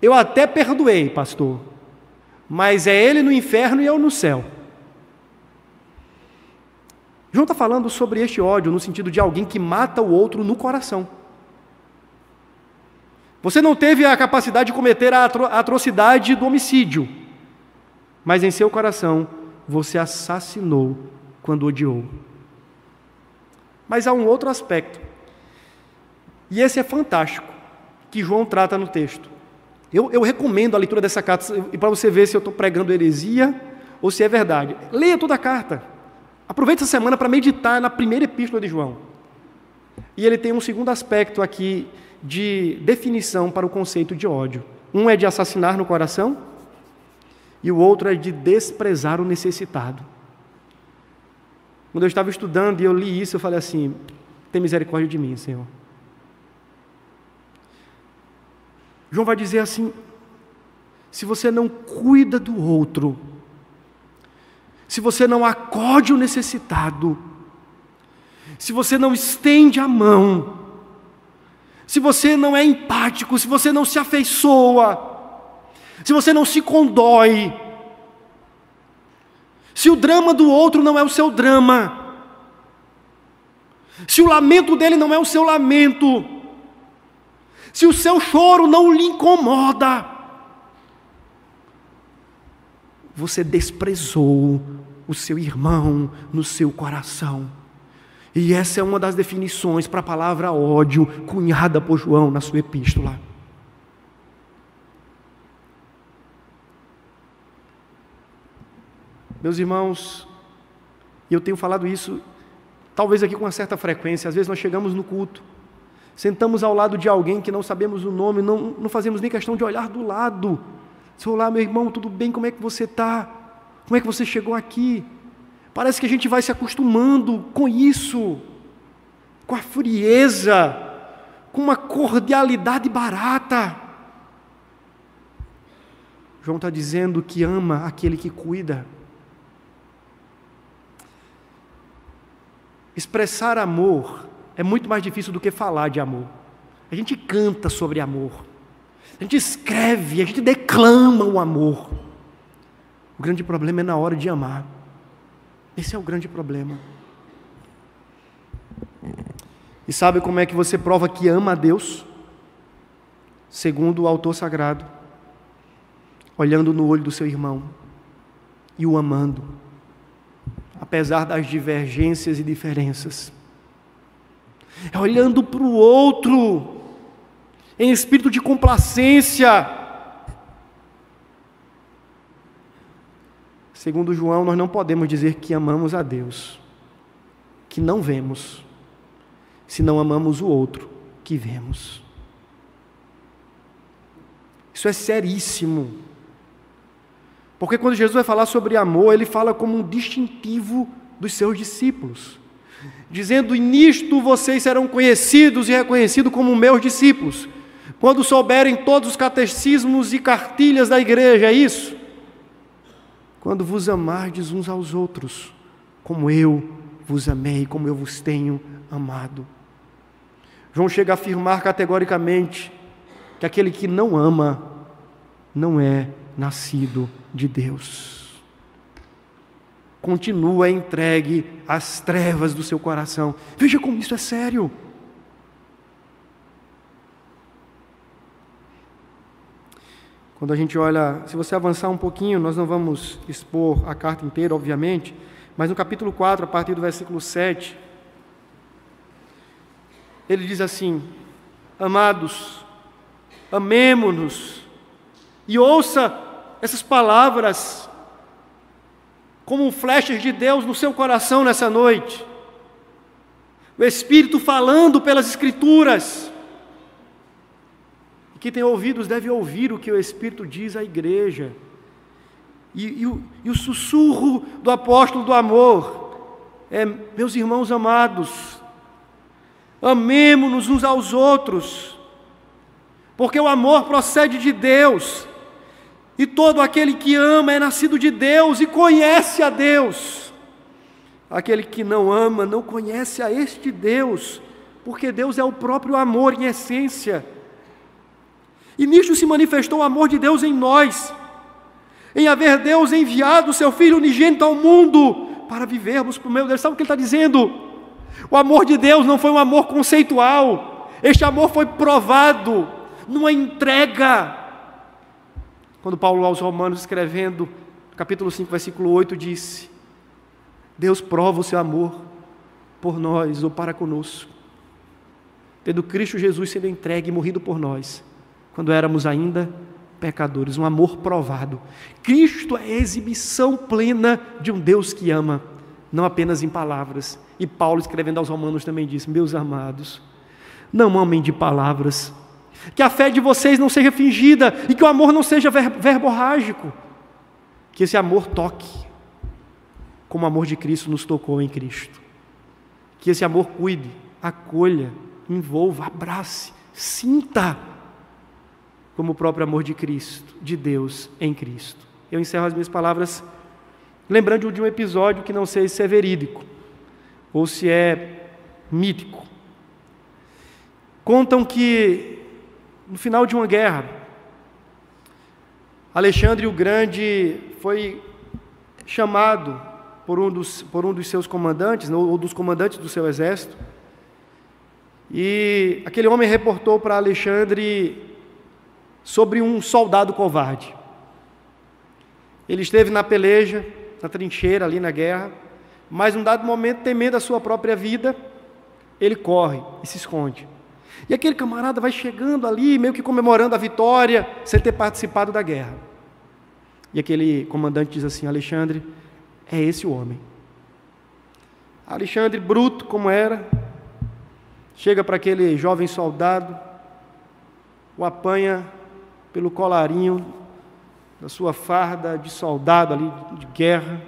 eu até perdoei, pastor, mas é ele no inferno e eu no céu. João está falando sobre este ódio no sentido de alguém que mata o outro no coração. Você não teve a capacidade de cometer a atrocidade do homicídio, mas em seu coração você assassinou quando odiou. Mas há um outro aspecto, e esse é fantástico, que João trata no texto. Eu, eu recomendo a leitura dessa carta para você ver se eu estou pregando heresia ou se é verdade. Leia toda a carta. Aproveite essa semana para meditar na primeira epístola de João. E ele tem um segundo aspecto aqui de definição para o conceito de ódio. Um é de assassinar no coração e o outro é de desprezar o necessitado. Quando eu estava estudando e eu li isso, eu falei assim: tem misericórdia de mim, Senhor. João vai dizer assim: se você não cuida do outro, se você não acode o necessitado, se você não estende a mão, se você não é empático, se você não se afeiçoa, se você não se condói, se o drama do outro não é o seu drama, se o lamento dele não é o seu lamento, se o seu choro não lhe incomoda, você desprezou o seu irmão no seu coração. E essa é uma das definições para a palavra ódio, cunhada por João na sua epístola. Meus irmãos, e eu tenho falado isso, talvez aqui com uma certa frequência, às vezes nós chegamos no culto, Sentamos ao lado de alguém que não sabemos o nome, não, não fazemos nem questão de olhar do lado. Se olá, meu irmão, tudo bem? Como é que você está? Como é que você chegou aqui? Parece que a gente vai se acostumando com isso, com a frieza, com uma cordialidade barata. João está dizendo que ama aquele que cuida. Expressar amor é muito mais difícil do que falar de amor. A gente canta sobre amor, a gente escreve, a gente declama o amor. O grande problema é na hora de amar. Esse é o grande problema. E sabe como é que você prova que ama a Deus? Segundo o autor sagrado, olhando no olho do seu irmão e o amando, apesar das divergências e diferenças é olhando para o outro, em espírito de complacência. Segundo João, nós não podemos dizer que amamos a Deus, que não vemos, se não amamos o outro que vemos. Isso é seríssimo. Porque quando Jesus vai falar sobre amor, ele fala como um distintivo dos seus discípulos. dizendo: Nisto vocês serão conhecidos e reconhecidos como meus discípulos, quando souberem todos os catecismos e cartilhas da igreja, é isso? Quando vos amardes uns aos outros, como eu vos amei, como eu vos tenho amado. João chega a afirmar categoricamente que aquele que não ama não é nascido de Deus continua entregue às trevas do seu coração. Veja como isso é sério. Quando a gente olha, se você avançar um pouquinho, nós não vamos expor a carta inteira, obviamente, mas no capítulo 4, a partir do versículo 7, ele diz assim: Amados, amemo-nos, e ouça essas palavras como flechas de Deus no seu coração nessa noite. O Espírito falando pelas Escrituras. E quem tem ouvidos deve ouvir o que o Espírito diz à igreja. E, e, o, e o sussurro do apóstolo do amor é: meus irmãos amados, amemo-nos uns aos outros, porque o amor procede de Deus. E todo aquele que ama é nascido de Deus e conhece a Deus. Aquele que não ama não conhece a este Deus, porque Deus é o próprio amor em essência. E nisto se manifestou o amor de Deus em nós, em haver Deus enviado o seu Filho unigênito ao mundo para vivermos por meio dele. Sabe o que ele está dizendo? O amor de Deus não foi um amor conceitual, este amor foi provado numa entrega quando Paulo aos Romanos, escrevendo, capítulo 5, versículo 8, disse: Deus prova o seu amor por nós ou para conosco, tendo Cristo Jesus sendo entregue e morrido por nós, quando éramos ainda pecadores, um amor provado. Cristo é a exibição plena de um Deus que ama, não apenas em palavras. E Paulo, escrevendo aos Romanos, também disse: Meus amados, não amem de palavras, que a fé de vocês não seja fingida e que o amor não seja ver verborrágico. Que esse amor toque, como o amor de Cristo nos tocou em Cristo. Que esse amor cuide, acolha, envolva, abrace, sinta, como o próprio amor de Cristo, de Deus em Cristo. Eu encerro as minhas palavras lembrando de um episódio que não sei se é verídico ou se é mítico. Contam que no final de uma guerra. Alexandre o Grande foi chamado por um dos, por um dos seus comandantes, ou dos comandantes do seu exército, e aquele homem reportou para Alexandre sobre um soldado covarde. Ele esteve na peleja, na trincheira ali na guerra, mas num dado momento, temendo a sua própria vida, ele corre e se esconde. E aquele camarada vai chegando ali, meio que comemorando a vitória, sem ter participado da guerra. E aquele comandante diz assim: Alexandre, é esse o homem. Alexandre, bruto como era, chega para aquele jovem soldado, o apanha pelo colarinho da sua farda de soldado ali de guerra,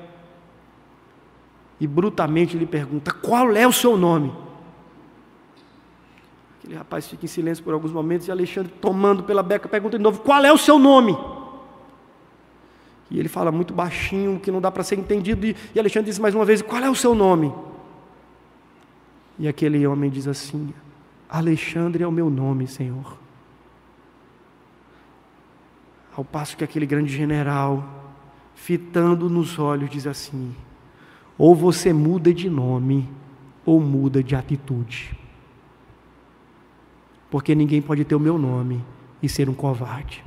e brutamente lhe pergunta: Qual é o seu nome? Aquele rapaz fica em silêncio por alguns momentos e Alexandre, tomando pela beca, pergunta de novo: Qual é o seu nome? E ele fala muito baixinho, que não dá para ser entendido. E, Alexandre diz mais uma vez: Qual é o seu nome? E aquele homem diz assim: Alexandre é o meu nome, Senhor. Ao passo que aquele grande general, fitando nos olhos, diz assim: Ou você muda de nome, ou muda de atitude porque ninguém pode ter o meu nome e ser um covarde.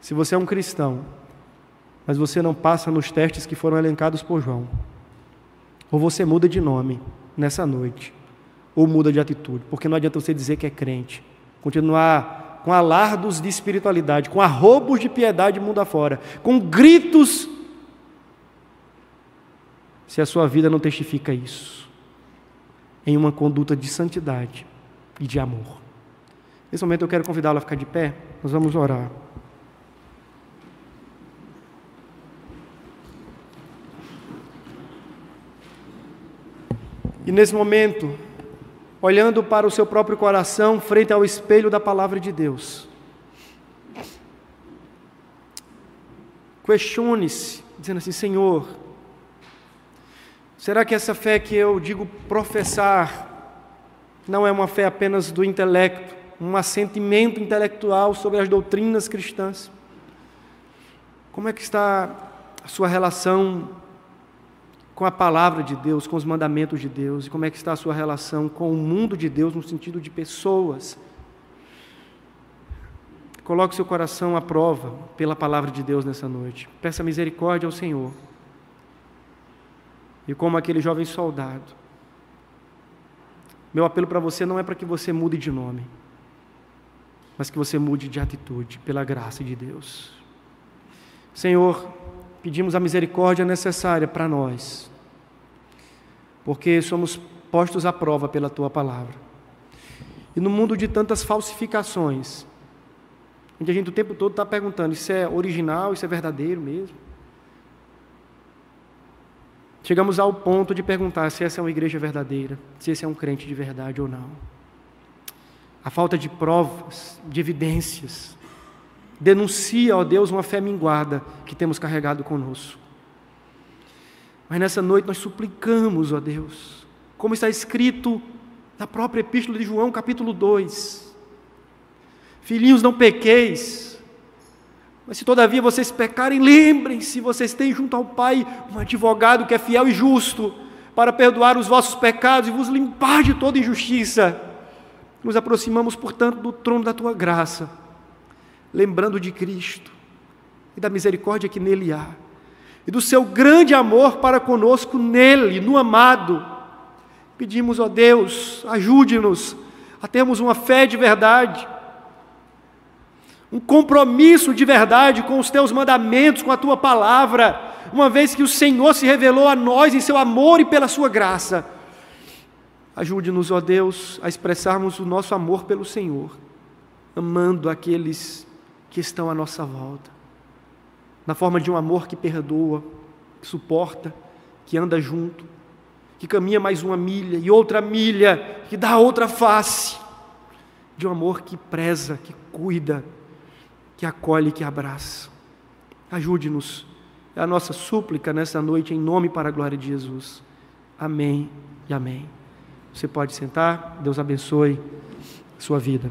Se você é um cristão, mas você não passa nos testes que foram elencados por João, ou você muda de nome nessa noite, ou muda de atitude, porque não adianta você dizer que é crente, continuar com alardos de espiritualidade, com arrobos de piedade mundo afora, com gritos, se a sua vida não testifica isso em uma conduta de santidade e de amor. Nesse momento eu quero convidá-lo a ficar de pé, nós vamos orar. E nesse momento, olhando para o seu próprio coração, frente ao espelho da palavra de Deus, questione-se, dizendo assim: Senhor, será que essa fé que eu digo professar não é uma fé apenas do intelecto, um assentimento intelectual sobre as doutrinas cristãs? Como é que está a sua relação com a palavra de Deus, com os mandamentos de Deus, e como é que está a sua relação com o mundo de Deus no sentido de pessoas. Coloque seu coração à prova pela palavra de Deus nessa noite. Peça misericórdia ao Senhor. E como aquele jovem soldado, meu apelo para você não é para que você mude de nome, mas que você mude de atitude, pela graça de Deus. Senhor, pedimos a misericórdia necessária para nós, porque somos postos à prova pela tua palavra. E no mundo de tantas falsificações, onde a gente o tempo todo está perguntando: isso é original, isso é verdadeiro mesmo? Chegamos ao ponto de perguntar se essa é uma igreja verdadeira, se esse é um crente de verdade ou não. A falta de provas, de evidências, denuncia, ó Deus, uma fé minguada que temos carregado conosco. Mas nessa noite nós suplicamos, ó Deus, como está escrito na própria Epístola de João, capítulo 2: Filhinhos, não pequeis, mas se todavia vocês pecarem, lembrem-se, vocês têm junto ao Pai um advogado que é fiel e justo para perdoar os vossos pecados e vos limpar de toda injustiça. Nos aproximamos, portanto, do trono da tua graça lembrando de Cristo e da misericórdia que nele há, e do seu grande amor para conosco nele, no amado. Pedimos, ó Deus, ajude-nos a termos uma fé de verdade, um compromisso de verdade com os teus mandamentos, com a tua palavra, uma vez que o Senhor se revelou a nós em seu amor e pela sua graça. Ajude-nos, ó Deus, a expressarmos o nosso amor pelo Senhor, amando aqueles que estão à nossa volta, na forma de um amor que perdoa, que suporta, que anda junto, que caminha mais uma milha e outra milha, que dá outra face, de um amor que preza, que cuida, que acolhe, que abraça. Ajude-nos, é a nossa súplica nessa noite, em nome para a glória de Jesus. Amém e amém. Você pode sentar, Deus abençoe sua vida.